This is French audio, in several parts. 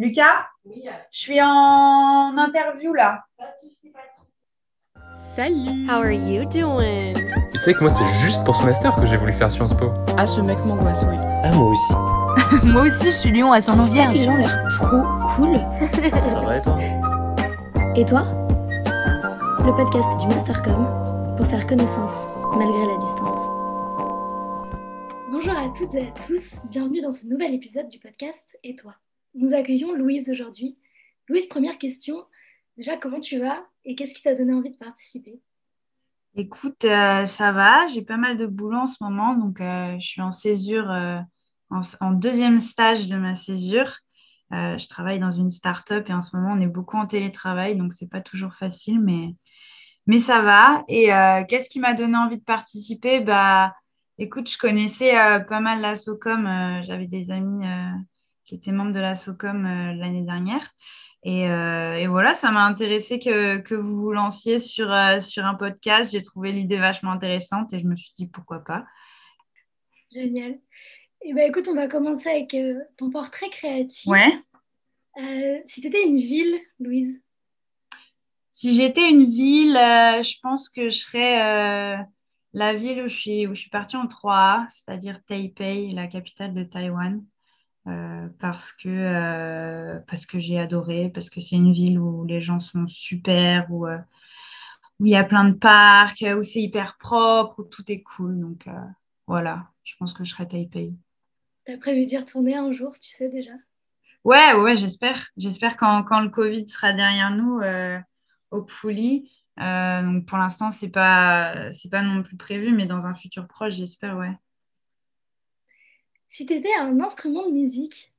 Lucas, je suis en interview là. Salut How are you doing? Tu sais que moi, c'est juste pour ce master que j'ai voulu faire Sciences Po. Ah, ce mec m'angoisse, oui. Ah, moi aussi. Moi aussi, je suis Lyon à saint vierge Les gens ont l'air trop cool. Ça va et toi? Et toi? Le podcast du Mastercom pour faire connaissance malgré la distance. Bonjour à toutes et à tous, bienvenue dans ce nouvel épisode du podcast Et toi? Nous accueillons Louise aujourd'hui. Louise, première question. Déjà, comment tu vas et qu'est-ce qui t'a donné envie de participer? Écoute, euh, ça va, j'ai pas mal de boulot en ce moment, donc euh, je suis en césure, euh, en, en deuxième stage de ma césure. Je travaille dans une start-up et en ce moment on est beaucoup en télétravail, donc c'est pas toujours facile, mais, mais ça va. Et qu'est-ce qui m'a donné envie de participer? Bah, écoute, je connaissais pas mal la SOCOM, j'avais des amis qui étaient membres de la SOCOM euh, l'année dernière. Et, euh, et voilà, ça m'a intéressé que, que vous vous lanciez sur, euh, sur un podcast. J'ai trouvé l'idée vachement intéressante et je me suis dit pourquoi pas. Génial. Et ben écoute, on va commencer avec ton portrait créatif. Ouais. Si tu étais une ville, Louise, Si j'étais une ville, je pense que je serais la ville où je suis, où je suis partie en 3A, c'est-à-dire Taipei, la capitale de Taïwan. Euh, parce que, euh, parce que j'ai adoré, parce que c'est une ville où les gens sont super, où, euh, où il y a plein de parcs, où c'est hyper propre, où tout est cool. Donc voilà, je pense que je serais Taipei. t'as prévu d'y retourner un jour, tu sais déjà? Ouais, ouais, j'espère. J'espère quand, quand le Covid sera derrière nous, hopefully. Euh, donc pour l'instant, c'est pas, c'est pas non plus prévu, mais dans un futur proche, j'espère, ouais. Si tu étais un instrument de musique,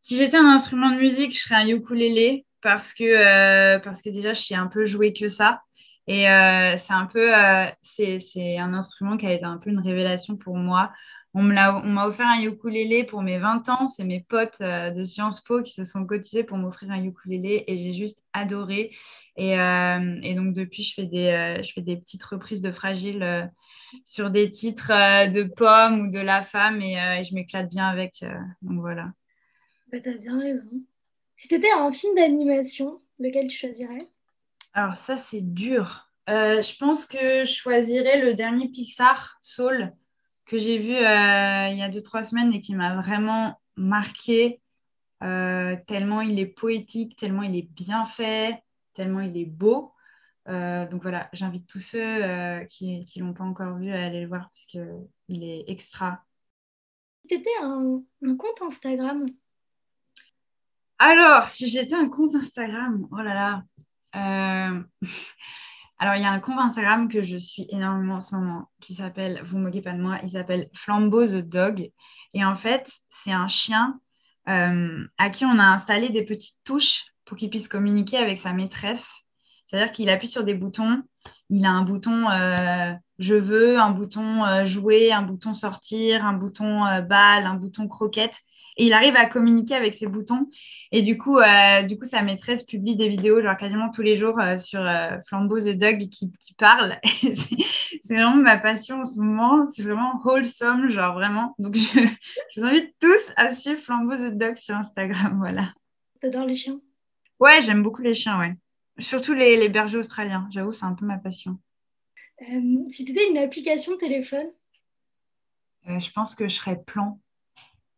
Si j'étais un instrument de musique, je serais un ukulélé parce que, euh, parce que déjà, je sais un peu jouer que ça. Et euh, c'est un peu, euh, c'est, un instrument qui a été un peu une révélation pour moi. On m'a offert un ukulélé pour mes 20 ans. C'est mes potes euh, de Sciences Po qui se sont cotisés pour m'offrir un ukulélé et j'ai juste adoré. Et, et donc, depuis, je fais des, je fais des petites reprises de Fragile sur des titres euh, de Pomme ou de La Femme et, euh, et je m'éclate bien avec. euh, donc, voilà. bah, t'as bien raison. Si tu étais un film d'animation, lequel tu choisirais? Alors ça, c'est dur. Euh, je pense que je choisirais le dernier Pixar, Soul, que j'ai vu euh, il y a deux, trois semaines et qui m'a vraiment marqué, euh, tellement il est poétique, tellement il est bien fait, tellement il est beau. Euh, donc voilà, j'invite tous ceux euh, qui ne l'ont pas encore vu à aller le voir parce qu'il est extra. Si tu étais un, un compte Instagram, Alors, si j'étais un compte Instagram, oh là là. Euh, Alors, il y a un compte Instagram que je suis énormément en ce moment qui s'appelle, vous moquez pas de moi, il s'appelle Flambeau the Dog. Et en fait, c'est un chien euh, à qui on a installé des petites touches pour qu'il puisse communiquer avec sa maîtresse. C'est-à-dire qu'il appuie sur des boutons. Il a un bouton euh, je veux, un bouton euh, jouer, un bouton sortir, un bouton euh, balle, un bouton croquette. Et il arrive à communiquer avec ces boutons. Et du coup, du coup, sa maîtresse publie des vidéos, genre quasiment tous les jours, sur Flambeau the Dog qui, qui parle. C'est c'est vraiment ma passion en ce moment. C'est vraiment wholesome, genre vraiment. Donc, je, je vous invite tous à suivre Flambeau the Dog sur Instagram. Voilà. t'adores les chiens? Ouais, j'aime beaucoup les chiens, ouais. Surtout les, les bergers australiens. J'avoue, c'est un peu ma passion. Euh, Si tu étais une application téléphone, Euh, je pense que je serais plan.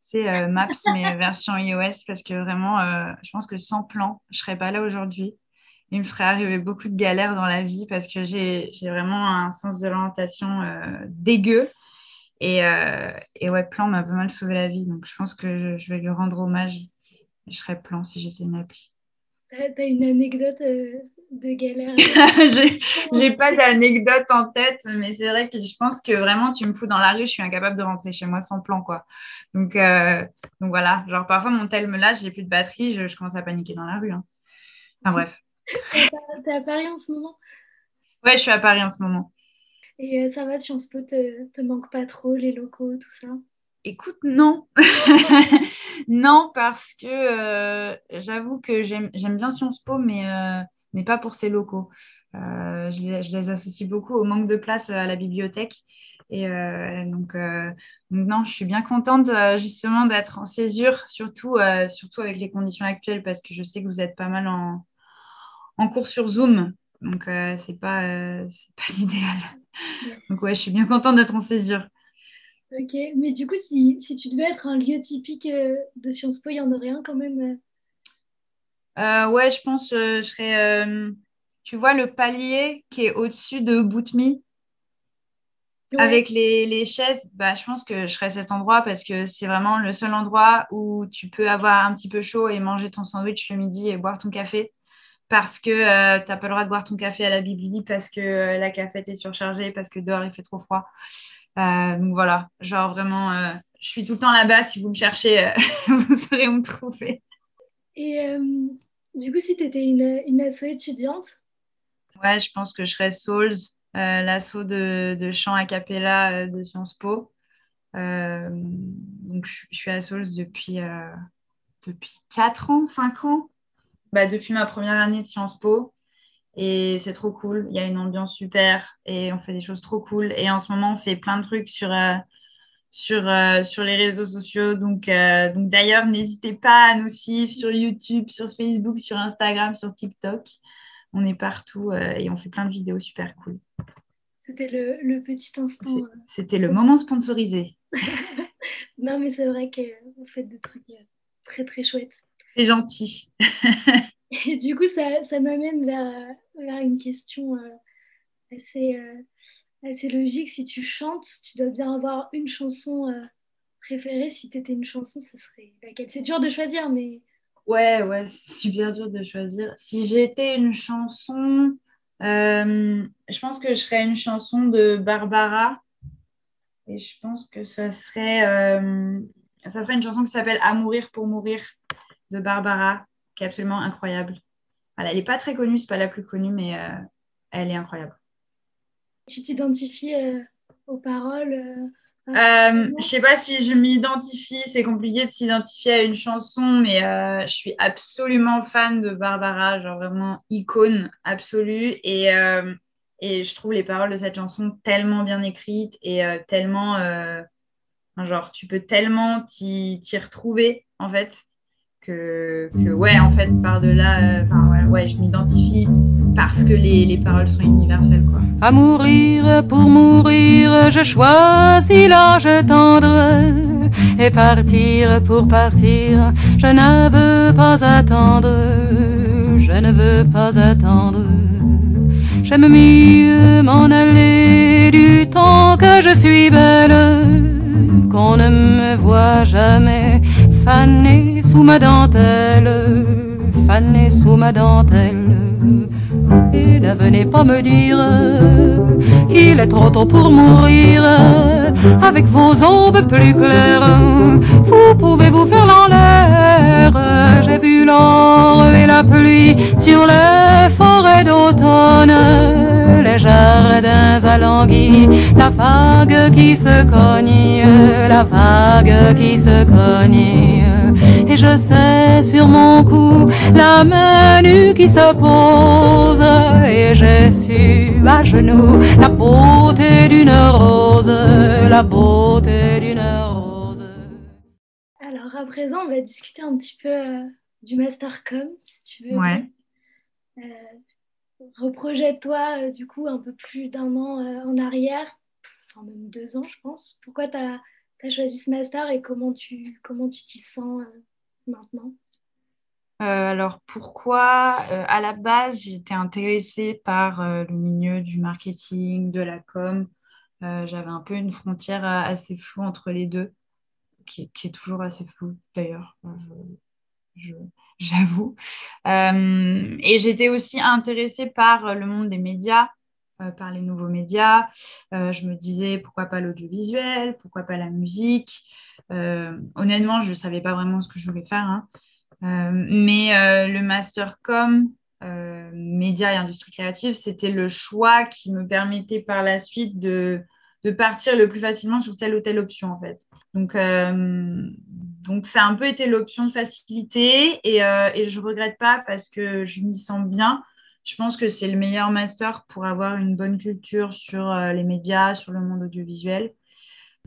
C'est euh, Maps, mais version iOS, parce que vraiment, je pense que sans plan, je serais pas là aujourd'hui. Il me serait arrivé beaucoup de galères dans la vie parce que j'ai vraiment un sens de l'orientation dégueu. Et, et ouais, plan m'a pas mal sauvé la vie. Donc je pense que je, je vais lui rendre hommage. Je serais plan si j'étais une appli. T'as une anecdote euh, de galère J'ai pas d'anecdote en tête, mais c'est vrai que je pense que vraiment, tu me fous dans la rue, je suis incapable de rentrer chez moi sans plan, quoi. Donc, euh, donc voilà, genre parfois mon tel me lâche, j'ai plus de batterie, je, je commence à paniquer dans la rue. hein. Enfin bref. T'es t'es à Paris en ce moment? Ouais, je suis à Paris en ce moment. et euh, ça va, Sciences Po te, te manque pas trop, les locaux, tout ça? Écoute, non. non, parce que euh, j'avoue que j'aime bien Sciences Po, mais, euh, mais pas pour ses locaux. Euh, je, les, je les associe beaucoup au manque de place à la bibliothèque. Et donc, non, je suis bien contente justement d'être en césure, surtout, surtout avec les conditions actuelles, parce que je sais que vous êtes pas mal en, en cours sur Zoom. Donc, c'est pas, pas l'idéal. Donc, ouais, je suis bien contente d'être en césure. Ok, mais du coup, si, si, tu devais être un lieu typique de Sciences Po, il y en aurait un quand même Ouais, je pense je serais. tu vois le palier qui est au-dessus de Boutmi? Avec les, les, chaises, bah, je pense que je serais cet endroit parce que c'est vraiment le seul endroit où tu peux avoir un petit peu chaud et manger ton sandwich le midi et boire ton café parce que euh, tu n'as pas le droit de boire ton café à la Bibli parce que euh, la cafette est surchargée, parce que dehors il fait trop froid. Euh, donc voilà, genre vraiment, je suis tout le temps là-bas. Si vous me cherchez, vous saurez où me trouver. Et du coup, si tu étais une, une asso étudiante? Ouais, je pense que je serais Souls. Euh, l'assaut de, de, chant a cappella euh, de Sciences Po. Euh, donc, je, suis à Souls depuis, depuis 4 ans, 5 ans, bah, depuis ma première année de Sciences Po. Et c'est trop cool. Il y a une ambiance super et on fait des choses trop cool. Et en ce moment, on fait plein de trucs sur, sur, sur les réseaux sociaux. Donc, donc d'ailleurs, n'hésitez pas à nous suivre sur YouTube, sur Facebook, sur Instagram, sur TikTok. On est partout et on fait plein de vidéos super cool. C'était le, petit instant. Euh. C'était le moment sponsorisé. non, mais c'est vrai que vous faites des trucs euh, très, très chouettes. C'est gentil. Et du coup, ça, ça m'amène vers, vers, une question euh, assez, assez logique. Si tu chantes, tu dois bien avoir une chanson préférée. Si tu étais une chanson, ce serait laquelle? C'est dur de choisir, mais. Ouais, ouais, c'est super dur de choisir. Si j'étais une chanson, euh, je pense que je ferais une chanson de Barbara. Et je pense que ça serait, euh, ça serait une chanson qui s'appelle À mourir pour mourir de Barbara, qui est absolument incroyable. Elle n'est pas très connue, c'est pas la plus connue, mais euh, elle est incroyable. Tu t'identifies aux paroles euh, je sais pas si je m'identifie, c'est compliqué de s'identifier à une chanson, mais euh, je suis absolument fan de Barbara, genre vraiment icône absolue. Et, euh, et je trouve les paroles de cette chanson tellement bien écrites et euh, tellement. genre, tu peux tellement t'y retrouver, en fait, que, que, ouais, en fait, par-delà, ouais, ouais, je m'identifie parce que les, les, paroles sont universelles. Quoi. À mourir pour mourir, je choisis l'âge tendre. Et partir pour partir, je ne veux pas attendre. Je ne veux pas attendre. J'aime mieux m'en aller du temps que je suis belle. Qu'on ne me voit jamais fanée sous ma dentelle. Fanée sous ma dentelle. Et ne venez pas me dire qu'il est trop tôt pour mourir. Avec vos ombres plus claires, vous pouvez vous faire l'air. J'ai vu l'or et la pluie sur les forêts d'automne, les jardins alanguis, la vague qui se cogne, la vague qui se cogne. Et je sais sur mon cou la main nue qui se pose et j'ai su à genoux la beauté d'une rose, la beauté d'une rose. Alors à présent, on va discuter un petit peu euh, du Mastercom, si tu veux. Ouais. Euh, reprojette-toi euh, du coup un peu plus d'un an en arrière, enfin même deux ans je pense. Pourquoi tu as, as, choisi ce master et comment tu comment tu t'y sens maintenant? Euh, alors pourquoi euh, À la base, j'étais intéressée par euh, le milieu du marketing, de la com. J'avais un peu une frontière assez floue entre les deux, qui, est toujours assez floue d'ailleurs, j'avoue. et j'étais aussi intéressée par le monde des médias, par les nouveaux médias. je me disais pourquoi pas l'audiovisuel, pourquoi pas la musique. honnêtement, je ne savais pas vraiment ce que je voulais faire. Hein. Euh, mais euh, le master com, euh, médias et industrie créative, c'était le choix qui me permettait par la suite de, de partir le plus facilement sur telle ou telle option en fait. Donc, donc ça a un peu été l'option de facilité et, et je ne regrette pas parce que je m'y sens bien. Je pense que c'est le meilleur master pour avoir une bonne culture sur les médias, sur le monde audiovisuel.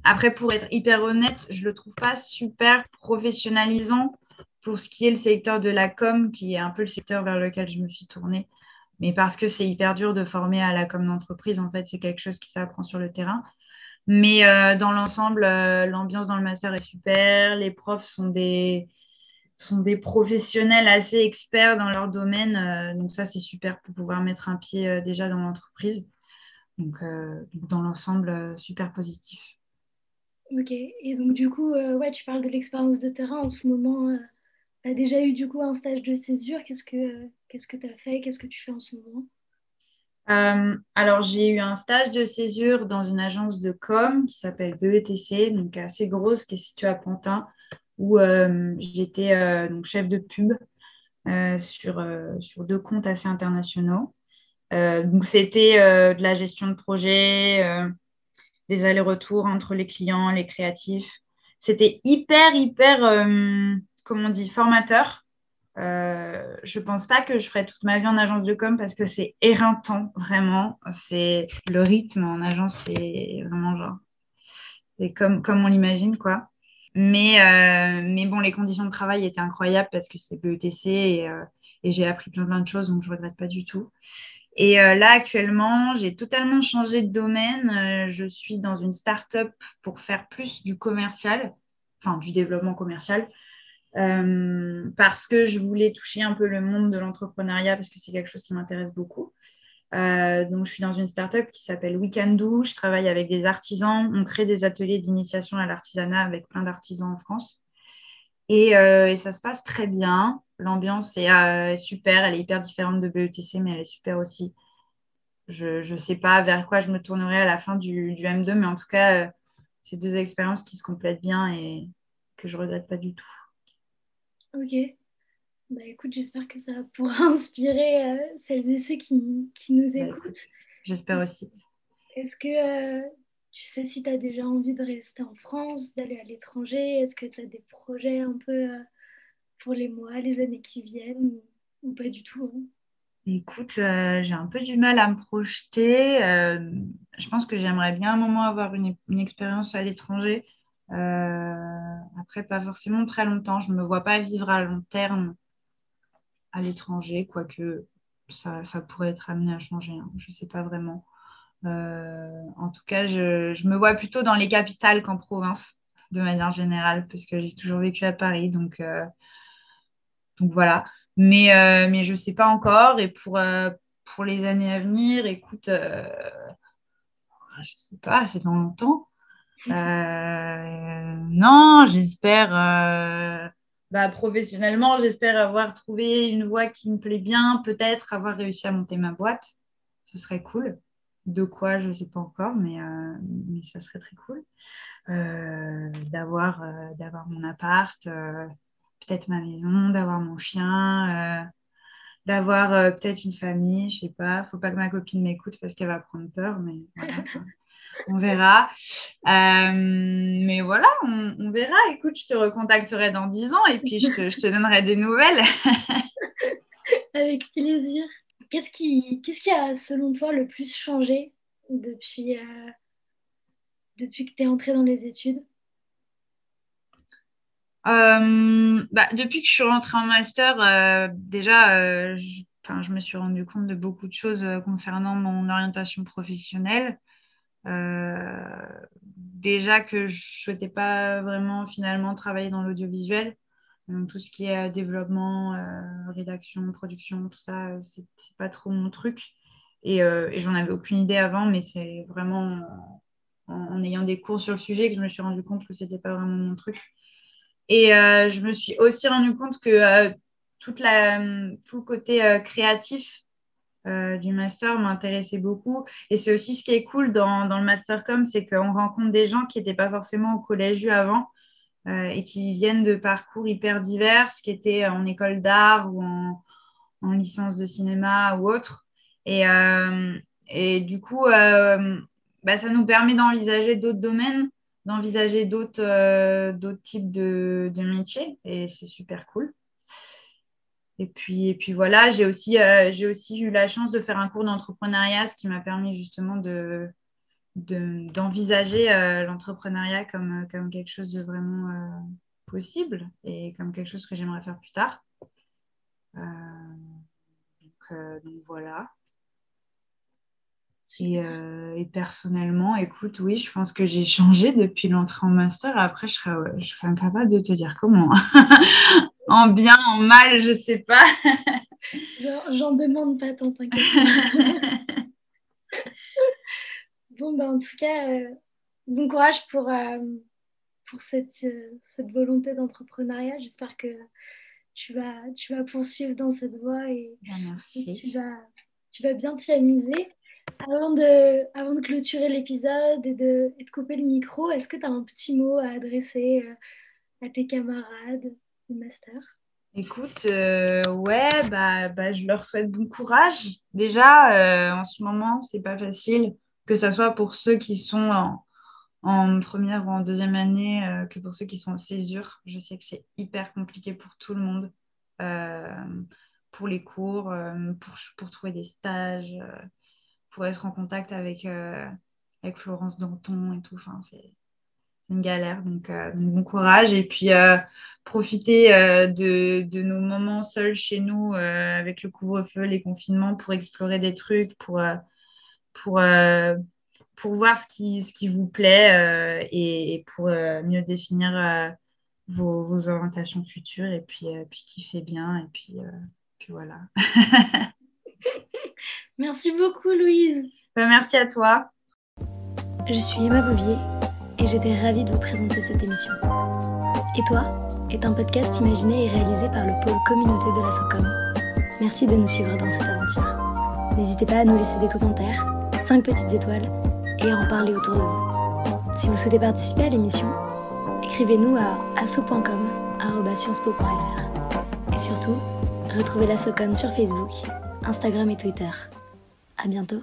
Après, pour être hyper honnête, je ne le trouve pas super professionnalisant pour ce qui est le secteur de la com, qui est un peu le secteur vers lequel je me suis tournée. Mais parce que c'est hyper dur de former à la com d'entreprise, en fait, c'est quelque chose qui s'apprend sur le terrain. Mais euh, dans l'ensemble, euh, l'ambiance dans le master est super. Les profs sont des, sont des professionnels assez experts dans leur domaine. Euh, donc ça, c'est super pour pouvoir mettre un pied déjà dans l'entreprise. Donc, dans l'ensemble, super positif. Ok, et donc du coup, ouais, tu parles de l'expérience de terrain en ce moment. tu as déjà eu du coup un stage de césure. Qu'est-ce que qu'est-ce que tu as fait? Qu'est-ce que tu fais en ce moment? Euh, alors, j'ai eu un stage de césure dans une agence de com qui s'appelle BETC, donc assez grosse, qui est située à Pantin, où euh, j'étais euh, chef de pub sur, sur deux comptes assez internationaux. donc, c'était de la gestion de projet, des allers-retours entre les clients, les créatifs. C'était hyper, hyper, comment on dit, formateur euh, je pense pas que je ferai toute ma vie en agence de com parce que c'est éreintant, vraiment. C'est le rythme en agence, c'est vraiment genre. C'est comme, comme on l'imagine, quoi. Mais, euh, mais bon, les conditions de travail étaient incroyables parce que c'est BETC et, euh, et j'ai appris plein, de choses, donc je ne regrette pas du tout. Et là, actuellement, j'ai totalement changé de domaine. je suis dans une start-up pour faire plus du commercial, enfin du développement commercial. Euh, parce que je voulais toucher un peu le monde de l'entrepreneuriat parce que c'est quelque chose qui m'intéresse beaucoup. Euh, donc, je suis dans une startup qui s'appelle Weekendoo. Je travaille avec des artisans. On crée des ateliers d'initiation à l'artisanat avec plein d'artisans en France. Et, euh, ça se passe très bien. L'ambiance est super. Elle est hyper différente de BETC, mais elle est super aussi. Je ne sais pas vers quoi je me tournerai à la fin du, du M2, mais en tout cas, c'est deux expériences qui se complètent bien et que je ne regrette pas du tout. Ok. Bah écoute, j'espère que ça pourra inspirer euh, celles et ceux qui, nous bah, écoutent. j'espère aussi. Est-ce que euh, tu sais si tu as déjà envie de rester en France, d'aller à l'étranger? Est-ce que tu as des projets un peu euh, pour les mois, les années qui viennent ou, pas du tout hein? Écoute, j'ai un peu du mal à me projeter. je pense que j'aimerais bien un moment avoir une, une expérience à l'étranger. Après, pas forcément très longtemps. Je ne me vois pas vivre à long terme à l'étranger, quoique ça, pourrait être amené à changer. Hein. Je ne sais pas vraiment. Euh, en tout cas, je, me vois plutôt dans les capitales qu'en province, de manière générale, parce que j'ai toujours vécu à Paris. Donc, euh, voilà. Mais, mais je ne sais pas encore. Et pour, les années à venir, écoute, je ne sais pas, c'est dans longtemps. Euh, non, j'espère, euh, bah, professionnellement, j'espère avoir trouvé une voie qui me plaît bien, peut-être avoir réussi à monter ma boîte. Ce serait cool. De quoi, je ne sais pas encore, mais, euh, ça serait très cool. d'avoir, d'avoir mon appart, peut-être ma maison, d'avoir mon chien, d'avoir peut-être une famille, je sais pas. Faut pas que ma copine m'écoute parce qu'elle va prendre peur, mais on verra. Euh, mais voilà, on, verra. Écoute, je te recontacterai dans 10 ans et puis je te, donnerai des nouvelles. Avec plaisir. Qu'est-ce qui, qu'est-ce qui a, selon toi, le plus changé depuis, euh, depuis que tu es entrée dans les études? Euh, bah, depuis que je suis rentrée en master, déjà, je, je me suis rendu compte de beaucoup de choses concernant mon orientation professionnelle. Euh, déjà que je ne souhaitais pas vraiment finalement travailler dans l'audiovisuel. Tout ce qui est euh, développement, euh, rédaction, production, tout ça, c'est pas trop mon truc. Et, j'en avais aucune idée avant, mais c'est vraiment en, ayant des cours sur le sujet que je me suis rendu compte que c'était pas vraiment mon truc. Et je me suis aussi rendu compte que la, tout le côté créatif euh, du master m'intéressait beaucoup. Et c'est aussi ce qui est cool dans, dans le mastercom, c'est qu'on rencontre des gens qui n'étaient pas forcément au collège avant euh, et qui viennent de parcours hyper divers, qui étaient en école d'art ou en, en, licence de cinéma ou autre. Et, euh, et du coup, bah, ça nous permet d'envisager d'autres domaines, d'envisager d'autres d'autres types de, de métiers et c'est super cool. Et puis, et puis voilà, j'ai aussi, euh, j'ai aussi eu la chance de faire un cours d'entrepreneuriat, ce qui m'a permis justement de, d'envisager l'entrepreneuriat comme, comme quelque chose de vraiment possible et comme quelque chose que j'aimerais faire plus tard. donc, voilà. Euh, et, personnellement, écoute, oui, je pense que j'ai changé depuis l'entrée en master. Après, je serais, je serais incapable de te dire comment. en bien, en mal, je sais pas. J'en demande pas tant, t'inquiète. bon, ben, en tout cas, euh, bon courage pour, euh, pour cette, cette volonté d'entrepreneuriat. J'espère que tu vas, tu vas poursuivre dans cette voie et, merci. tu, vas, tu vas bien t'y amuser. Avant de, avant de clôturer l'épisode et de, et de, couper le micro, est-ce que tu as un petit mot à adresser euh, à tes camarades? Master Écoute, euh, ouais, bah, bah, je leur souhaite bon courage. Déjà, euh, en ce moment, c'est pas facile, que ce soit pour ceux qui sont en, première ou en deuxième année, que pour ceux qui sont en césure. Je sais que c'est hyper compliqué pour tout le monde, pour les cours, pour, pour trouver des stages pour être en contact avec, euh, avec Florence Danton et tout. C'est une galère. Donc, euh, bon courage. Et puis, euh, profiter de, de, nos moments seuls chez nous avec le couvre-feu, les confinements, pour explorer des trucs, pour, pour, pour voir ce qui, ce qui vous plaît et, pour mieux définir vos, vos, orientations futures et puis, puis kiffer bien. Et puis, puis voilà. Merci beaucoup, Louise. Ben, merci à toi. Je suis Emma Bouvier et j'étais ravie de vous présenter cette émission. Et toi est un podcast imaginé et réalisé par le pôle communauté de la SOCOM. Merci de nous suivre dans cette aventure. N'hésitez pas à nous laisser des commentaires, 5 petites étoiles et à en parler autour de vous. Si vous souhaitez participer à l'émission, écrivez-nous à asso.com Et surtout, retrouvez la SOCOM sur Facebook Instagram et Twitter. À bientôt.